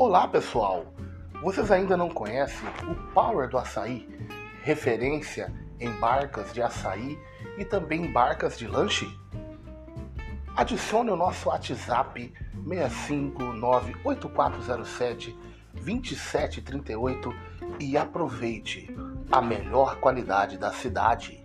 Olá pessoal! Vocês ainda não conhecem o Power do Açaí, referência em barcas de açaí e também barcas de lanche? Adicione o nosso WhatsApp 6598407 2738 e aproveite a melhor qualidade da cidade.